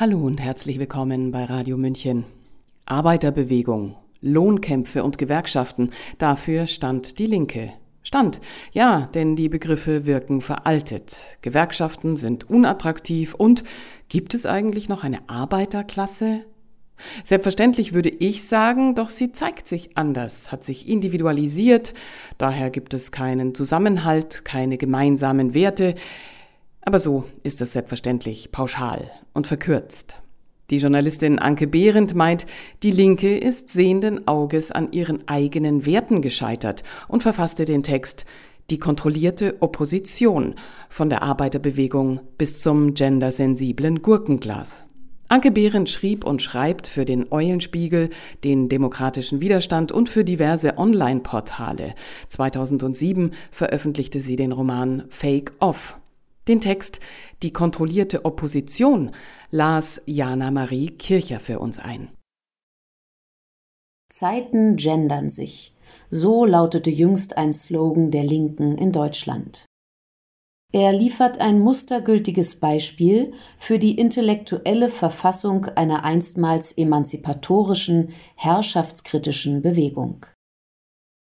Hallo und herzlich willkommen bei Radio München. Arbeiterbewegung, Lohnkämpfe und Gewerkschaften, dafür stand die Linke. Stand, ja, denn die Begriffe wirken veraltet. Gewerkschaften sind unattraktiv und gibt es eigentlich noch eine Arbeiterklasse? Selbstverständlich würde ich sagen, doch sie zeigt sich anders, hat sich individualisiert, daher gibt es keinen Zusammenhalt, keine gemeinsamen Werte, aber so ist es selbstverständlich pauschal und verkürzt. Die Journalistin Anke Behrendt meint, die Linke ist sehenden Auges an ihren eigenen Werten gescheitert und verfasste den Text Die kontrollierte Opposition von der Arbeiterbewegung bis zum gendersensiblen Gurkenglas. Anke Behrendt schrieb und schreibt für den Eulenspiegel, den Demokratischen Widerstand und für diverse Online-Portale. 2007 veröffentlichte sie den Roman Fake Off. Den Text Die kontrollierte Opposition las Jana Marie Kircher für uns ein. Zeiten gendern sich. So lautete jüngst ein Slogan der Linken in Deutschland. Er liefert ein mustergültiges Beispiel für die intellektuelle Verfassung einer einstmals emanzipatorischen, herrschaftskritischen Bewegung.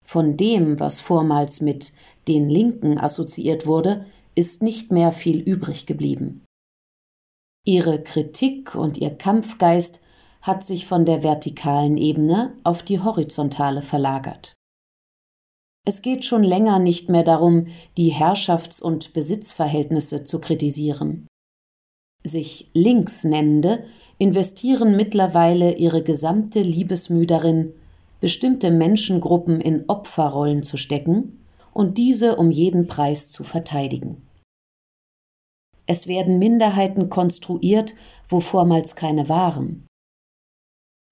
Von dem, was vormals mit den Linken assoziiert wurde, ist nicht mehr viel übrig geblieben. Ihre Kritik und ihr Kampfgeist hat sich von der vertikalen Ebene auf die horizontale verlagert. Es geht schon länger nicht mehr darum, die Herrschafts- und Besitzverhältnisse zu kritisieren. Sich links nennende investieren mittlerweile ihre gesamte Liebesmüh darin, bestimmte Menschengruppen in Opferrollen zu stecken und diese um jeden Preis zu verteidigen. Es werden Minderheiten konstruiert, wo vormals keine waren.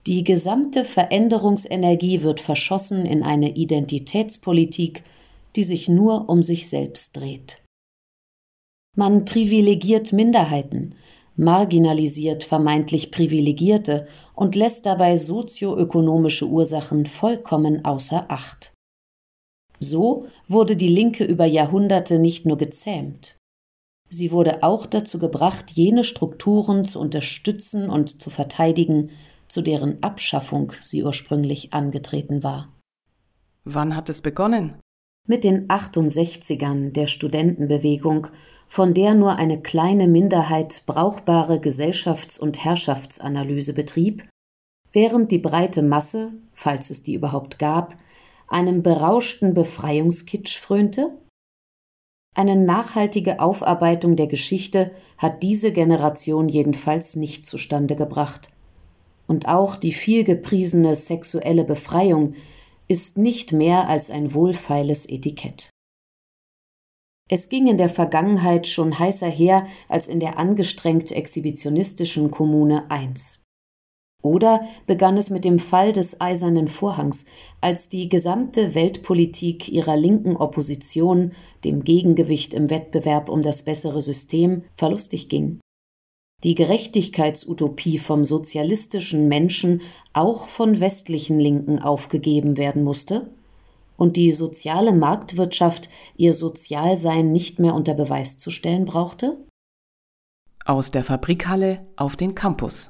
Die gesamte Veränderungsenergie wird verschossen in eine Identitätspolitik, die sich nur um sich selbst dreht. Man privilegiert Minderheiten, marginalisiert vermeintlich Privilegierte und lässt dabei sozioökonomische Ursachen vollkommen außer Acht. So wurde die Linke über Jahrhunderte nicht nur gezähmt, Sie wurde auch dazu gebracht, jene Strukturen zu unterstützen und zu verteidigen, zu deren Abschaffung sie ursprünglich angetreten war. Wann hat es begonnen? Mit den 68ern der Studentenbewegung, von der nur eine kleine Minderheit brauchbare Gesellschafts- und Herrschaftsanalyse betrieb, während die breite Masse, falls es die überhaupt gab, einem berauschten Befreiungskitsch frönte eine nachhaltige Aufarbeitung der Geschichte hat diese Generation jedenfalls nicht zustande gebracht. Und auch die vielgepriesene sexuelle Befreiung ist nicht mehr als ein wohlfeiles Etikett. Es ging in der Vergangenheit schon heißer her als in der angestrengt exhibitionistischen Kommune 1. Oder begann es mit dem Fall des Eisernen Vorhangs, als die gesamte Weltpolitik ihrer linken Opposition, dem Gegengewicht im Wettbewerb um das bessere System, verlustig ging. Die Gerechtigkeitsutopie vom sozialistischen Menschen auch von westlichen Linken aufgegeben werden musste und die soziale Marktwirtschaft ihr Sozialsein nicht mehr unter Beweis zu stellen brauchte? Aus der Fabrikhalle auf den Campus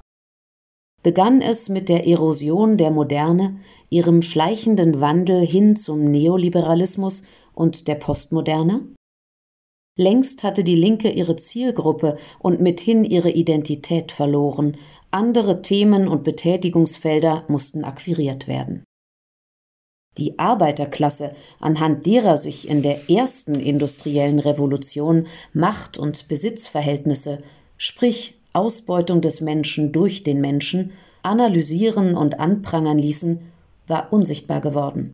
begann es mit der Erosion der Moderne, ihrem schleichenden Wandel hin zum Neoliberalismus und der Postmoderne? Längst hatte die Linke ihre Zielgruppe und mithin ihre Identität verloren, andere Themen und Betätigungsfelder mussten akquiriert werden. Die Arbeiterklasse, anhand derer sich in der ersten industriellen Revolution Macht- und Besitzverhältnisse, sprich Ausbeutung des Menschen durch den Menschen analysieren und anprangern ließen, war unsichtbar geworden.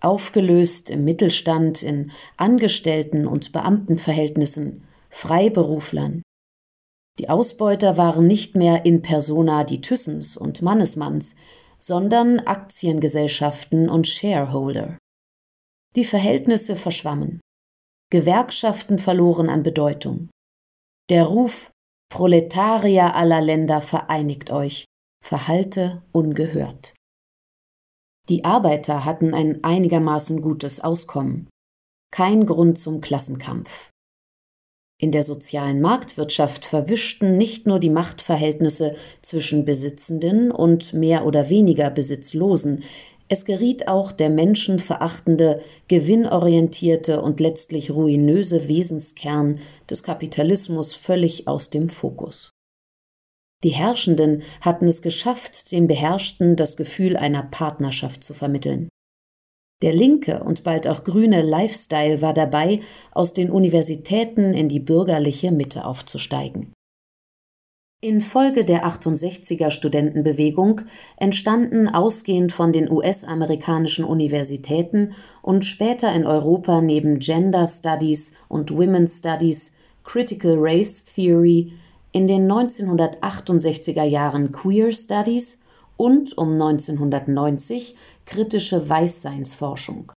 Aufgelöst im Mittelstand, in Angestellten- und Beamtenverhältnissen, Freiberuflern. Die Ausbeuter waren nicht mehr in persona die Thyssens und Mannesmanns, sondern Aktiengesellschaften und Shareholder. Die Verhältnisse verschwammen. Gewerkschaften verloren an Bedeutung. Der Ruf Proletarier aller Länder vereinigt euch, verhalte ungehört. Die Arbeiter hatten ein einigermaßen gutes Auskommen. Kein Grund zum Klassenkampf. In der sozialen Marktwirtschaft verwischten nicht nur die Machtverhältnisse zwischen Besitzenden und mehr oder weniger Besitzlosen, es geriet auch der menschenverachtende, gewinnorientierte und letztlich ruinöse Wesenskern des Kapitalismus völlig aus dem Fokus. Die Herrschenden hatten es geschafft, den Beherrschten das Gefühl einer Partnerschaft zu vermitteln. Der linke und bald auch grüne Lifestyle war dabei, aus den Universitäten in die bürgerliche Mitte aufzusteigen. Infolge der 68er Studentenbewegung entstanden ausgehend von den US-amerikanischen Universitäten und später in Europa neben Gender Studies und Women's Studies Critical Race Theory, in den 1968er Jahren Queer Studies und um 1990 kritische Weißseinsforschung.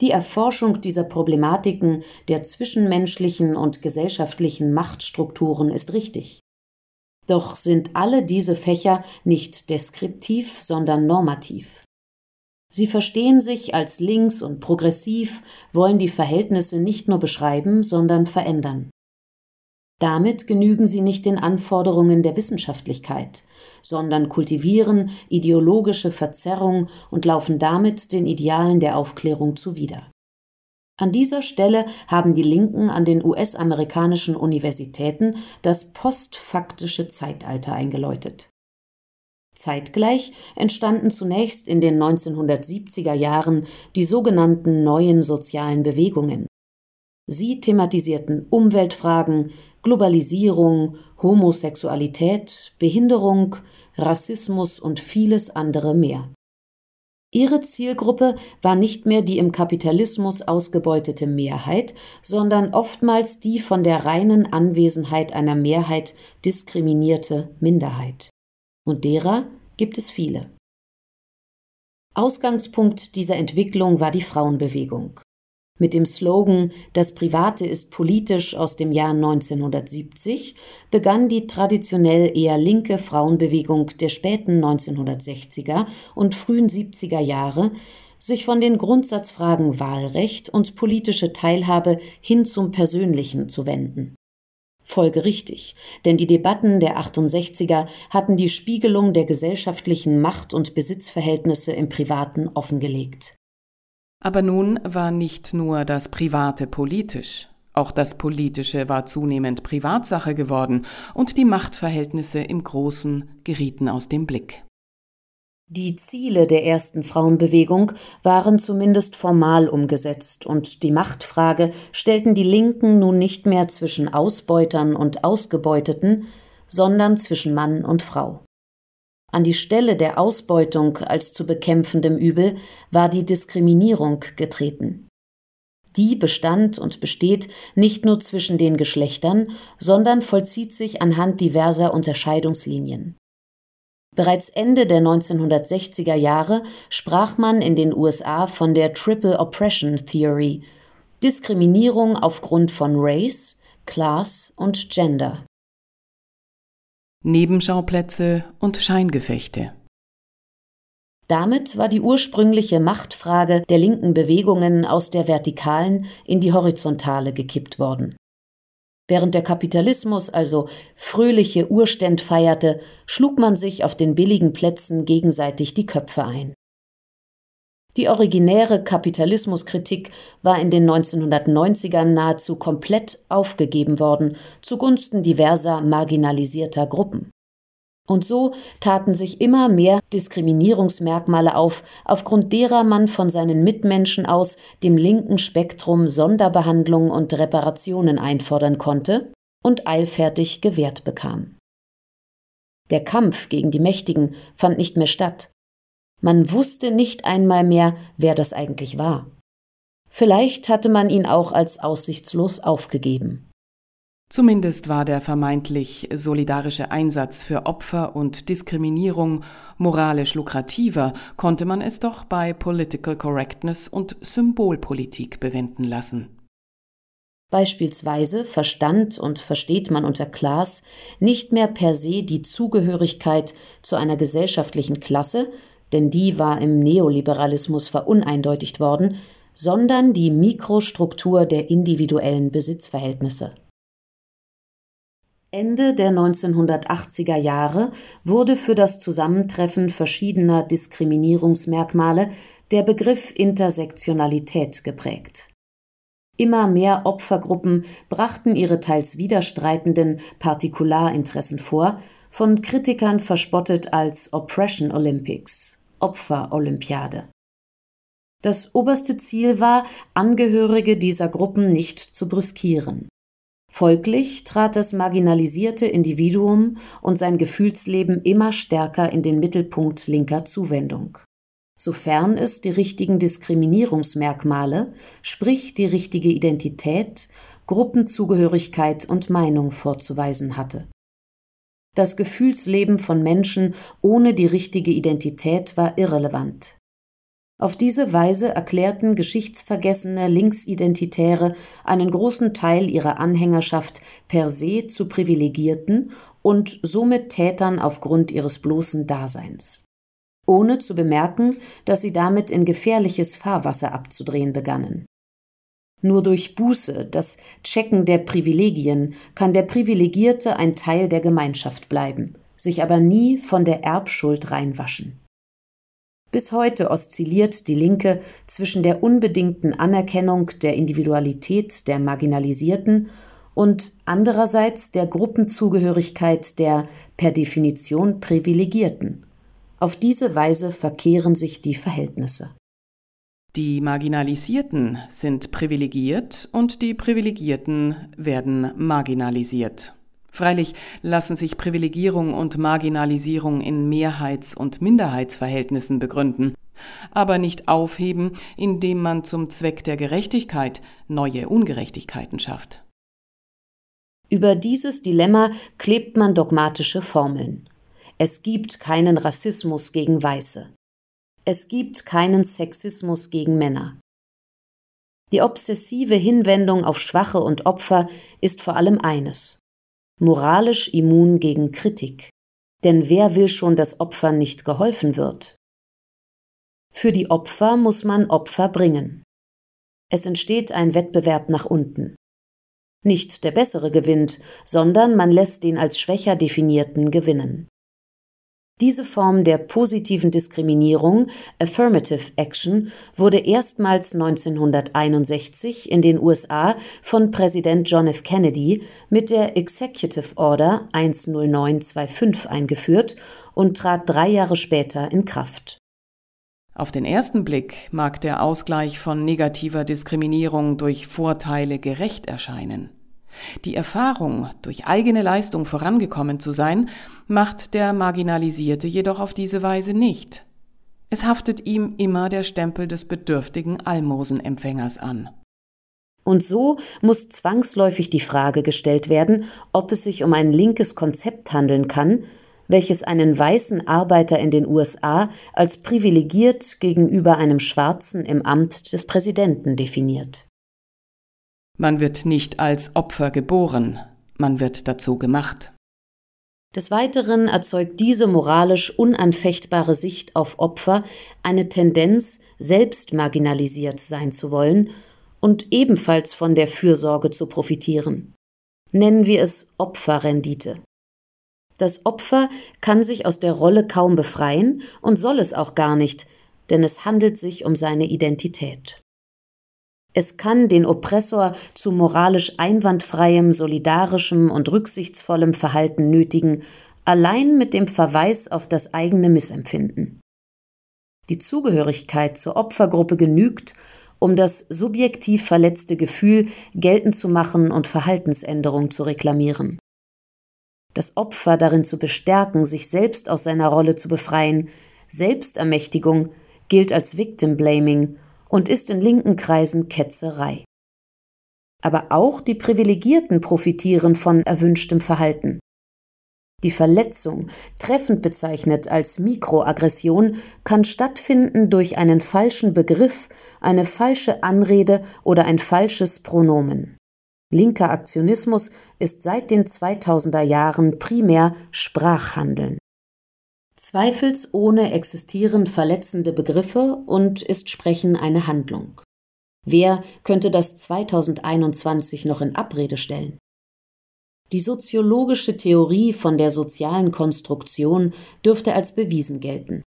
Die Erforschung dieser Problematiken der zwischenmenschlichen und gesellschaftlichen Machtstrukturen ist richtig. Doch sind alle diese Fächer nicht deskriptiv, sondern normativ. Sie verstehen sich als links und progressiv, wollen die Verhältnisse nicht nur beschreiben, sondern verändern. Damit genügen sie nicht den Anforderungen der Wissenschaftlichkeit, sondern kultivieren ideologische Verzerrung und laufen damit den Idealen der Aufklärung zuwider. An dieser Stelle haben die Linken an den US-amerikanischen Universitäten das postfaktische Zeitalter eingeläutet. Zeitgleich entstanden zunächst in den 1970er Jahren die sogenannten neuen sozialen Bewegungen. Sie thematisierten Umweltfragen, Globalisierung, Homosexualität, Behinderung, Rassismus und vieles andere mehr. Ihre Zielgruppe war nicht mehr die im Kapitalismus ausgebeutete Mehrheit, sondern oftmals die von der reinen Anwesenheit einer Mehrheit diskriminierte Minderheit. Und derer gibt es viele. Ausgangspunkt dieser Entwicklung war die Frauenbewegung mit dem Slogan Das Private ist politisch aus dem Jahr 1970 begann die traditionell eher linke Frauenbewegung der späten 1960er und frühen 70er Jahre sich von den Grundsatzfragen Wahlrecht und politische Teilhabe hin zum Persönlichen zu wenden. Folgerichtig, denn die Debatten der 68er hatten die Spiegelung der gesellschaftlichen Macht- und Besitzverhältnisse im Privaten offengelegt. Aber nun war nicht nur das Private politisch, auch das Politische war zunehmend Privatsache geworden und die Machtverhältnisse im Großen gerieten aus dem Blick. Die Ziele der ersten Frauenbewegung waren zumindest formal umgesetzt und die Machtfrage stellten die Linken nun nicht mehr zwischen Ausbeutern und Ausgebeuteten, sondern zwischen Mann und Frau. An die Stelle der Ausbeutung als zu bekämpfendem Übel war die Diskriminierung getreten. Die bestand und besteht nicht nur zwischen den Geschlechtern, sondern vollzieht sich anhand diverser Unterscheidungslinien. Bereits Ende der 1960er Jahre sprach man in den USA von der Triple Oppression Theory, Diskriminierung aufgrund von Race, Class und Gender. Nebenschauplätze und Scheingefechte. Damit war die ursprüngliche Machtfrage der linken Bewegungen aus der vertikalen in die horizontale gekippt worden. Während der Kapitalismus also fröhliche Urständ feierte, schlug man sich auf den billigen Plätzen gegenseitig die Köpfe ein. Die originäre Kapitalismuskritik war in den 1990ern nahezu komplett aufgegeben worden zugunsten diverser marginalisierter Gruppen. Und so taten sich immer mehr Diskriminierungsmerkmale auf, aufgrund derer man von seinen Mitmenschen aus dem linken Spektrum Sonderbehandlung und Reparationen einfordern konnte und eilfertig gewährt bekam. Der Kampf gegen die Mächtigen fand nicht mehr statt, man wusste nicht einmal mehr, wer das eigentlich war. Vielleicht hatte man ihn auch als aussichtslos aufgegeben. Zumindest war der vermeintlich solidarische Einsatz für Opfer und Diskriminierung moralisch lukrativer, konnte man es doch bei Political Correctness und Symbolpolitik bewenden lassen. Beispielsweise verstand und versteht man unter Class nicht mehr per se die Zugehörigkeit zu einer gesellschaftlichen Klasse, denn die war im Neoliberalismus veruneindeutigt worden, sondern die Mikrostruktur der individuellen Besitzverhältnisse Ende der 1980er Jahre wurde für das Zusammentreffen verschiedener Diskriminierungsmerkmale der Begriff Intersektionalität geprägt. Immer mehr Opfergruppen brachten ihre teils widerstreitenden Partikularinteressen vor, von Kritikern verspottet als Oppression Olympics, Opferolympiade. Das oberste Ziel war, Angehörige dieser Gruppen nicht zu brüskieren. Folglich trat das marginalisierte Individuum und sein Gefühlsleben immer stärker in den Mittelpunkt linker Zuwendung. Sofern es die richtigen Diskriminierungsmerkmale, sprich die richtige Identität, Gruppenzugehörigkeit und Meinung vorzuweisen hatte. Das Gefühlsleben von Menschen ohne die richtige Identität war irrelevant. Auf diese Weise erklärten geschichtsvergessene Linksidentitäre einen großen Teil ihrer Anhängerschaft per se zu Privilegierten und somit Tätern aufgrund ihres bloßen Daseins. Ohne zu bemerken, dass sie damit in gefährliches Fahrwasser abzudrehen begannen. Nur durch Buße, das Checken der Privilegien, kann der Privilegierte ein Teil der Gemeinschaft bleiben, sich aber nie von der Erbschuld reinwaschen. Bis heute oszilliert die Linke zwischen der unbedingten Anerkennung der Individualität der Marginalisierten und andererseits der Gruppenzugehörigkeit der per Definition Privilegierten. Auf diese Weise verkehren sich die Verhältnisse. Die Marginalisierten sind privilegiert und die Privilegierten werden marginalisiert. Freilich lassen sich Privilegierung und Marginalisierung in Mehrheits- und Minderheitsverhältnissen begründen, aber nicht aufheben, indem man zum Zweck der Gerechtigkeit neue Ungerechtigkeiten schafft. Über dieses Dilemma klebt man dogmatische Formeln. Es gibt keinen Rassismus gegen Weiße. Es gibt keinen Sexismus gegen Männer. Die obsessive Hinwendung auf Schwache und Opfer ist vor allem eines moralisch immun gegen Kritik. Denn wer will schon, dass Opfern nicht geholfen wird? Für die Opfer muss man Opfer bringen. Es entsteht ein Wettbewerb nach unten. Nicht der Bessere gewinnt, sondern man lässt den als schwächer definierten gewinnen. Diese Form der positiven Diskriminierung, Affirmative Action, wurde erstmals 1961 in den USA von Präsident John F. Kennedy mit der Executive Order 10925 eingeführt und trat drei Jahre später in Kraft. Auf den ersten Blick mag der Ausgleich von negativer Diskriminierung durch Vorteile gerecht erscheinen. Die Erfahrung, durch eigene Leistung vorangekommen zu sein, macht der Marginalisierte jedoch auf diese Weise nicht. Es haftet ihm immer der Stempel des bedürftigen Almosenempfängers an. Und so muss zwangsläufig die Frage gestellt werden, ob es sich um ein linkes Konzept handeln kann, welches einen weißen Arbeiter in den USA als privilegiert gegenüber einem Schwarzen im Amt des Präsidenten definiert. Man wird nicht als Opfer geboren, man wird dazu gemacht. Des Weiteren erzeugt diese moralisch unanfechtbare Sicht auf Opfer eine Tendenz, selbst marginalisiert sein zu wollen und ebenfalls von der Fürsorge zu profitieren. Nennen wir es Opferrendite. Das Opfer kann sich aus der Rolle kaum befreien und soll es auch gar nicht, denn es handelt sich um seine Identität. Es kann den Oppressor zu moralisch einwandfreiem, solidarischem und rücksichtsvollem Verhalten nötigen, allein mit dem Verweis auf das eigene Missempfinden. Die Zugehörigkeit zur Opfergruppe genügt, um das subjektiv verletzte Gefühl geltend zu machen und Verhaltensänderung zu reklamieren. Das Opfer darin zu bestärken, sich selbst aus seiner Rolle zu befreien, Selbstermächtigung gilt als Victim Blaming und ist in linken Kreisen Ketzerei. Aber auch die Privilegierten profitieren von erwünschtem Verhalten. Die Verletzung, treffend bezeichnet als Mikroaggression, kann stattfinden durch einen falschen Begriff, eine falsche Anrede oder ein falsches Pronomen. Linker Aktionismus ist seit den 2000er Jahren primär Sprachhandeln. Zweifelsohne existieren verletzende Begriffe und ist Sprechen eine Handlung. Wer könnte das 2021 noch in Abrede stellen? Die soziologische Theorie von der sozialen Konstruktion dürfte als bewiesen gelten.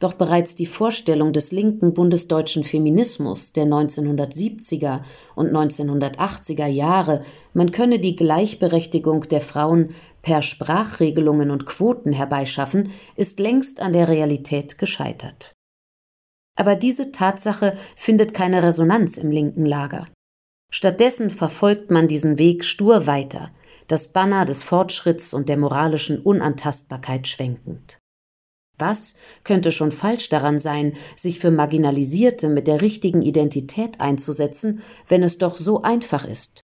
Doch bereits die Vorstellung des linken bundesdeutschen Feminismus der 1970er und 1980er Jahre, man könne die Gleichberechtigung der Frauen per Sprachregelungen und Quoten herbeischaffen, ist längst an der Realität gescheitert. Aber diese Tatsache findet keine Resonanz im linken Lager. Stattdessen verfolgt man diesen Weg stur weiter, das Banner des Fortschritts und der moralischen Unantastbarkeit schwenkend. Was könnte schon falsch daran sein, sich für Marginalisierte mit der richtigen Identität einzusetzen, wenn es doch so einfach ist?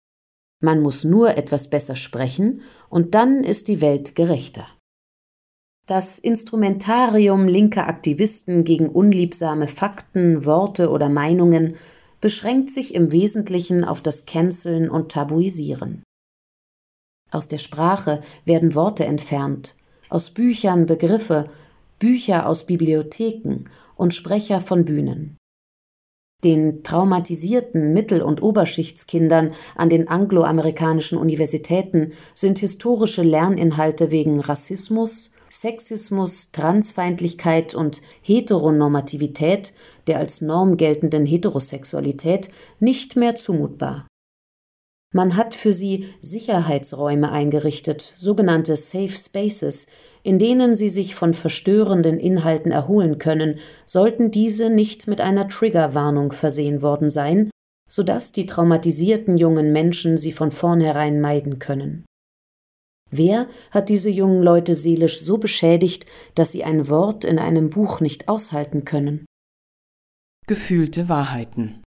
Man muss nur etwas besser sprechen, und dann ist die Welt gerechter. Das Instrumentarium linker Aktivisten gegen unliebsame Fakten, Worte oder Meinungen beschränkt sich im Wesentlichen auf das Canceln und Tabuisieren. Aus der Sprache werden Worte entfernt, aus Büchern Begriffe, Bücher aus Bibliotheken und Sprecher von Bühnen. Den traumatisierten Mittel- und Oberschichtskindern an den angloamerikanischen Universitäten sind historische Lerninhalte wegen Rassismus, Sexismus, Transfeindlichkeit und Heteronormativität, der als Norm geltenden Heterosexualität, nicht mehr zumutbar. Man hat für sie Sicherheitsräume eingerichtet, sogenannte Safe Spaces, in denen sie sich von verstörenden Inhalten erholen können, sollten diese nicht mit einer Triggerwarnung versehen worden sein, sodass die traumatisierten jungen Menschen sie von vornherein meiden können. Wer hat diese jungen Leute seelisch so beschädigt, dass sie ein Wort in einem Buch nicht aushalten können? Gefühlte Wahrheiten.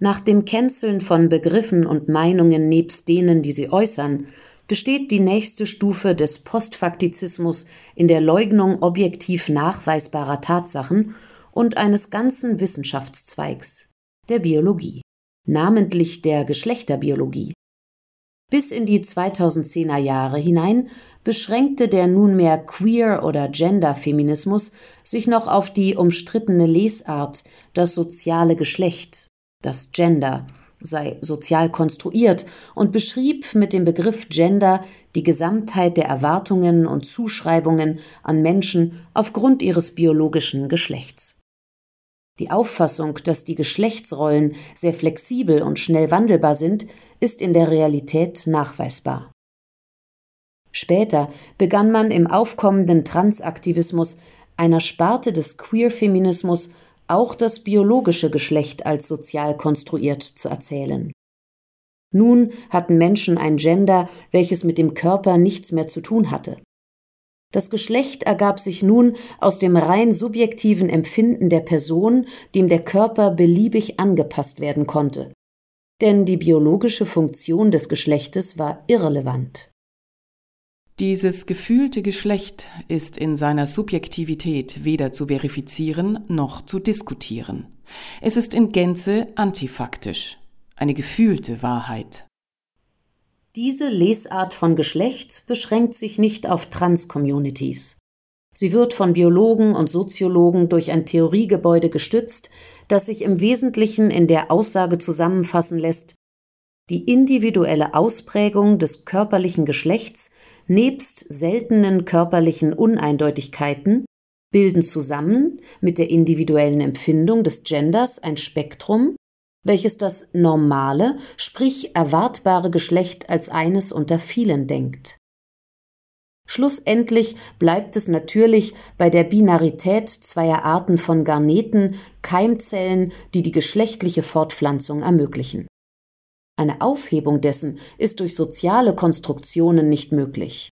Nach dem Canceln von Begriffen und Meinungen nebst denen, die sie äußern, besteht die nächste Stufe des Postfaktizismus in der Leugnung objektiv nachweisbarer Tatsachen und eines ganzen Wissenschaftszweigs, der Biologie, namentlich der Geschlechterbiologie. Bis in die 2010er Jahre hinein beschränkte der nunmehr Queer- oder Gender-Feminismus sich noch auf die umstrittene Lesart, das soziale Geschlecht, das Gender sei sozial konstruiert und beschrieb mit dem Begriff Gender die Gesamtheit der Erwartungen und Zuschreibungen an Menschen aufgrund ihres biologischen Geschlechts. Die Auffassung, dass die Geschlechtsrollen sehr flexibel und schnell wandelbar sind, ist in der Realität nachweisbar. Später begann man im aufkommenden Transaktivismus, einer Sparte des Queer-Feminismus, auch das biologische Geschlecht als sozial konstruiert zu erzählen. Nun hatten Menschen ein Gender, welches mit dem Körper nichts mehr zu tun hatte. Das Geschlecht ergab sich nun aus dem rein subjektiven Empfinden der Person, dem der Körper beliebig angepasst werden konnte. Denn die biologische Funktion des Geschlechtes war irrelevant. Dieses gefühlte Geschlecht ist in seiner Subjektivität weder zu verifizieren noch zu diskutieren. Es ist in Gänze antifaktisch, eine gefühlte Wahrheit. Diese Lesart von Geschlecht beschränkt sich nicht auf Trans-Communities. Sie wird von Biologen und Soziologen durch ein Theoriegebäude gestützt, das sich im Wesentlichen in der Aussage zusammenfassen lässt, die individuelle Ausprägung des körperlichen Geschlechts nebst seltenen körperlichen Uneindeutigkeiten bilden zusammen mit der individuellen Empfindung des Genders ein Spektrum, welches das normale, sprich erwartbare Geschlecht als eines unter vielen denkt. Schlussendlich bleibt es natürlich bei der Binarität zweier Arten von Garneten, Keimzellen, die die geschlechtliche Fortpflanzung ermöglichen. Eine Aufhebung dessen ist durch soziale Konstruktionen nicht möglich.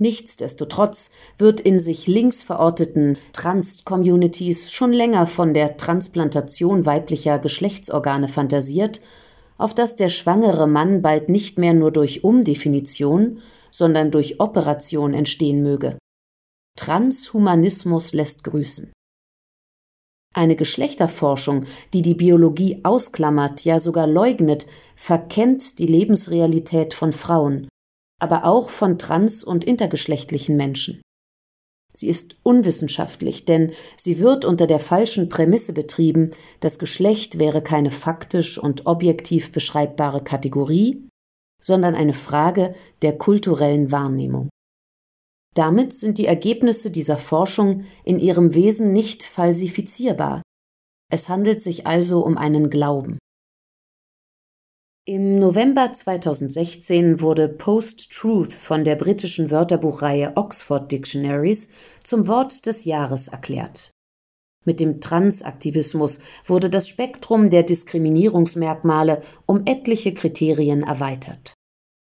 Nichtsdestotrotz wird in sich links verorteten Trans-Communities schon länger von der Transplantation weiblicher Geschlechtsorgane fantasiert, auf dass der schwangere Mann bald nicht mehr nur durch Umdefinition, sondern durch Operation entstehen möge. Transhumanismus lässt grüßen. Eine Geschlechterforschung, die die Biologie ausklammert, ja sogar leugnet, verkennt die Lebensrealität von Frauen, aber auch von trans- und intergeschlechtlichen Menschen. Sie ist unwissenschaftlich, denn sie wird unter der falschen Prämisse betrieben, das Geschlecht wäre keine faktisch und objektiv beschreibbare Kategorie, sondern eine Frage der kulturellen Wahrnehmung. Damit sind die Ergebnisse dieser Forschung in ihrem Wesen nicht falsifizierbar. Es handelt sich also um einen Glauben. Im November 2016 wurde Post-Truth von der britischen Wörterbuchreihe Oxford Dictionaries zum Wort des Jahres erklärt. Mit dem Transaktivismus wurde das Spektrum der Diskriminierungsmerkmale um etliche Kriterien erweitert.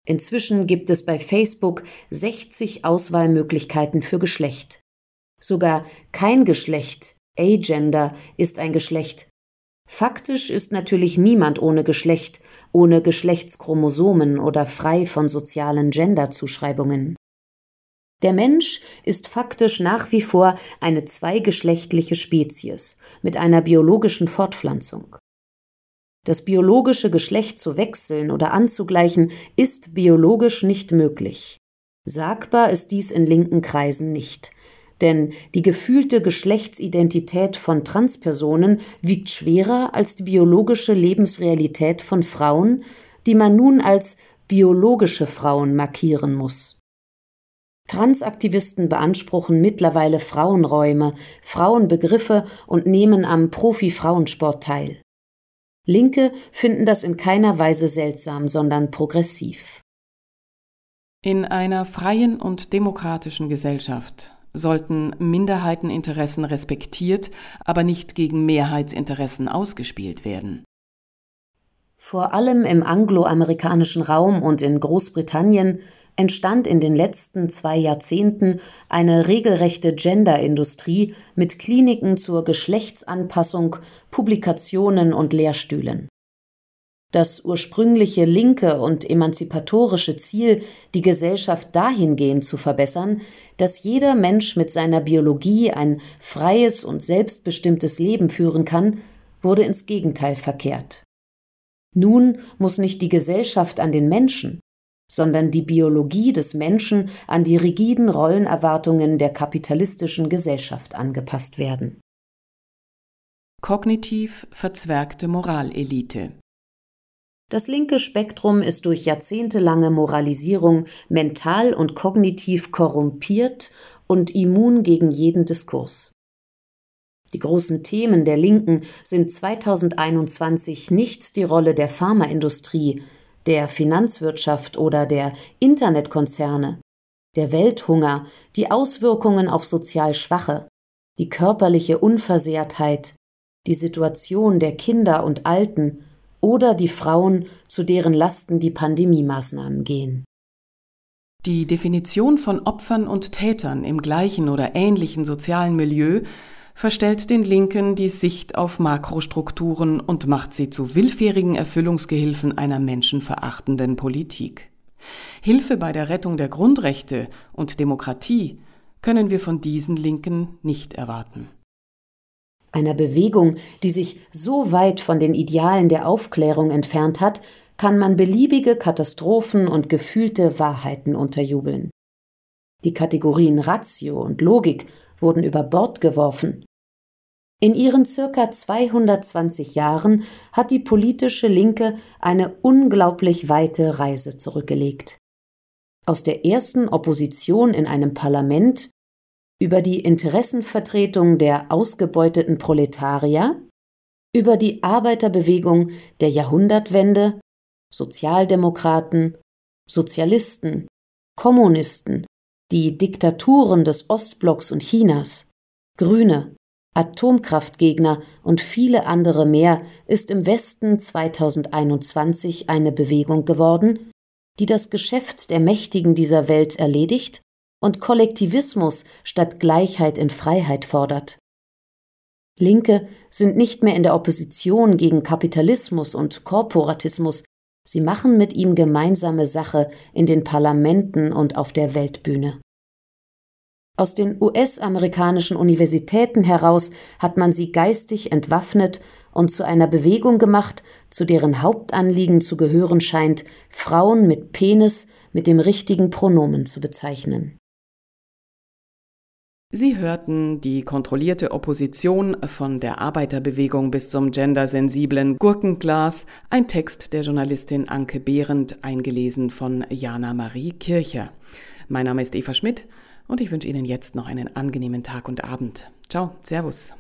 Inzwischen gibt es bei Facebook 60 Auswahlmöglichkeiten für Geschlecht. Sogar kein Geschlecht, Agender, ist ein Geschlecht. Faktisch ist natürlich niemand ohne Geschlecht, ohne Geschlechtschromosomen oder frei von sozialen Genderzuschreibungen. Der Mensch ist faktisch nach wie vor eine zweigeschlechtliche Spezies mit einer biologischen Fortpflanzung. Das biologische Geschlecht zu wechseln oder anzugleichen ist biologisch nicht möglich. Sagbar ist dies in linken Kreisen nicht. Denn die gefühlte Geschlechtsidentität von Transpersonen wiegt schwerer als die biologische Lebensrealität von Frauen, die man nun als biologische Frauen markieren muss. Transaktivisten beanspruchen mittlerweile Frauenräume, Frauenbegriffe und nehmen am Profi-Frauensport teil. Linke finden das in keiner Weise seltsam, sondern progressiv. In einer freien und demokratischen Gesellschaft sollten Minderheiteninteressen respektiert, aber nicht gegen Mehrheitsinteressen ausgespielt werden. Vor allem im angloamerikanischen Raum und in Großbritannien entstand in den letzten zwei Jahrzehnten eine regelrechte Gender-Industrie mit Kliniken zur Geschlechtsanpassung, Publikationen und Lehrstühlen. Das ursprüngliche linke und emanzipatorische Ziel, die Gesellschaft dahingehend zu verbessern, dass jeder Mensch mit seiner Biologie ein freies und selbstbestimmtes Leben führen kann, wurde ins Gegenteil verkehrt. Nun muss nicht die Gesellschaft an den Menschen, sondern die Biologie des Menschen an die rigiden Rollenerwartungen der kapitalistischen Gesellschaft angepasst werden. Kognitiv verzwergte Moralelite das linke Spektrum ist durch jahrzehntelange Moralisierung mental und kognitiv korrumpiert und immun gegen jeden Diskurs. Die großen Themen der Linken sind 2021 nicht die Rolle der Pharmaindustrie, der Finanzwirtschaft oder der Internetkonzerne, der Welthunger, die Auswirkungen auf sozial Schwache, die körperliche Unversehrtheit, die Situation der Kinder und Alten oder die Frauen, zu deren Lasten die Pandemiemaßnahmen gehen. Die Definition von Opfern und Tätern im gleichen oder ähnlichen sozialen Milieu verstellt den Linken die Sicht auf Makrostrukturen und macht sie zu willfährigen Erfüllungsgehilfen einer menschenverachtenden Politik. Hilfe bei der Rettung der Grundrechte und Demokratie können wir von diesen Linken nicht erwarten. Einer Bewegung, die sich so weit von den Idealen der Aufklärung entfernt hat, kann man beliebige Katastrophen und gefühlte Wahrheiten unterjubeln. Die Kategorien Ratio und Logik wurden über Bord geworfen. In ihren circa 220 Jahren hat die politische Linke eine unglaublich weite Reise zurückgelegt. Aus der ersten Opposition in einem Parlament über die Interessenvertretung der ausgebeuteten Proletarier, über die Arbeiterbewegung der Jahrhundertwende, Sozialdemokraten, Sozialisten, Kommunisten, die Diktaturen des Ostblocks und Chinas, Grüne, Atomkraftgegner und viele andere mehr ist im Westen 2021 eine Bewegung geworden, die das Geschäft der Mächtigen dieser Welt erledigt und Kollektivismus statt Gleichheit in Freiheit fordert. Linke sind nicht mehr in der Opposition gegen Kapitalismus und Korporatismus, sie machen mit ihm gemeinsame Sache in den Parlamenten und auf der Weltbühne. Aus den US-amerikanischen Universitäten heraus hat man sie geistig entwaffnet und zu einer Bewegung gemacht, zu deren Hauptanliegen zu gehören scheint, Frauen mit Penis mit dem richtigen Pronomen zu bezeichnen. Sie hörten die kontrollierte Opposition von der Arbeiterbewegung bis zum gendersensiblen Gurkenglas, ein Text der Journalistin Anke Behrendt, eingelesen von Jana Marie Kircher. Mein Name ist Eva Schmidt und ich wünsche Ihnen jetzt noch einen angenehmen Tag und Abend. Ciao, Servus.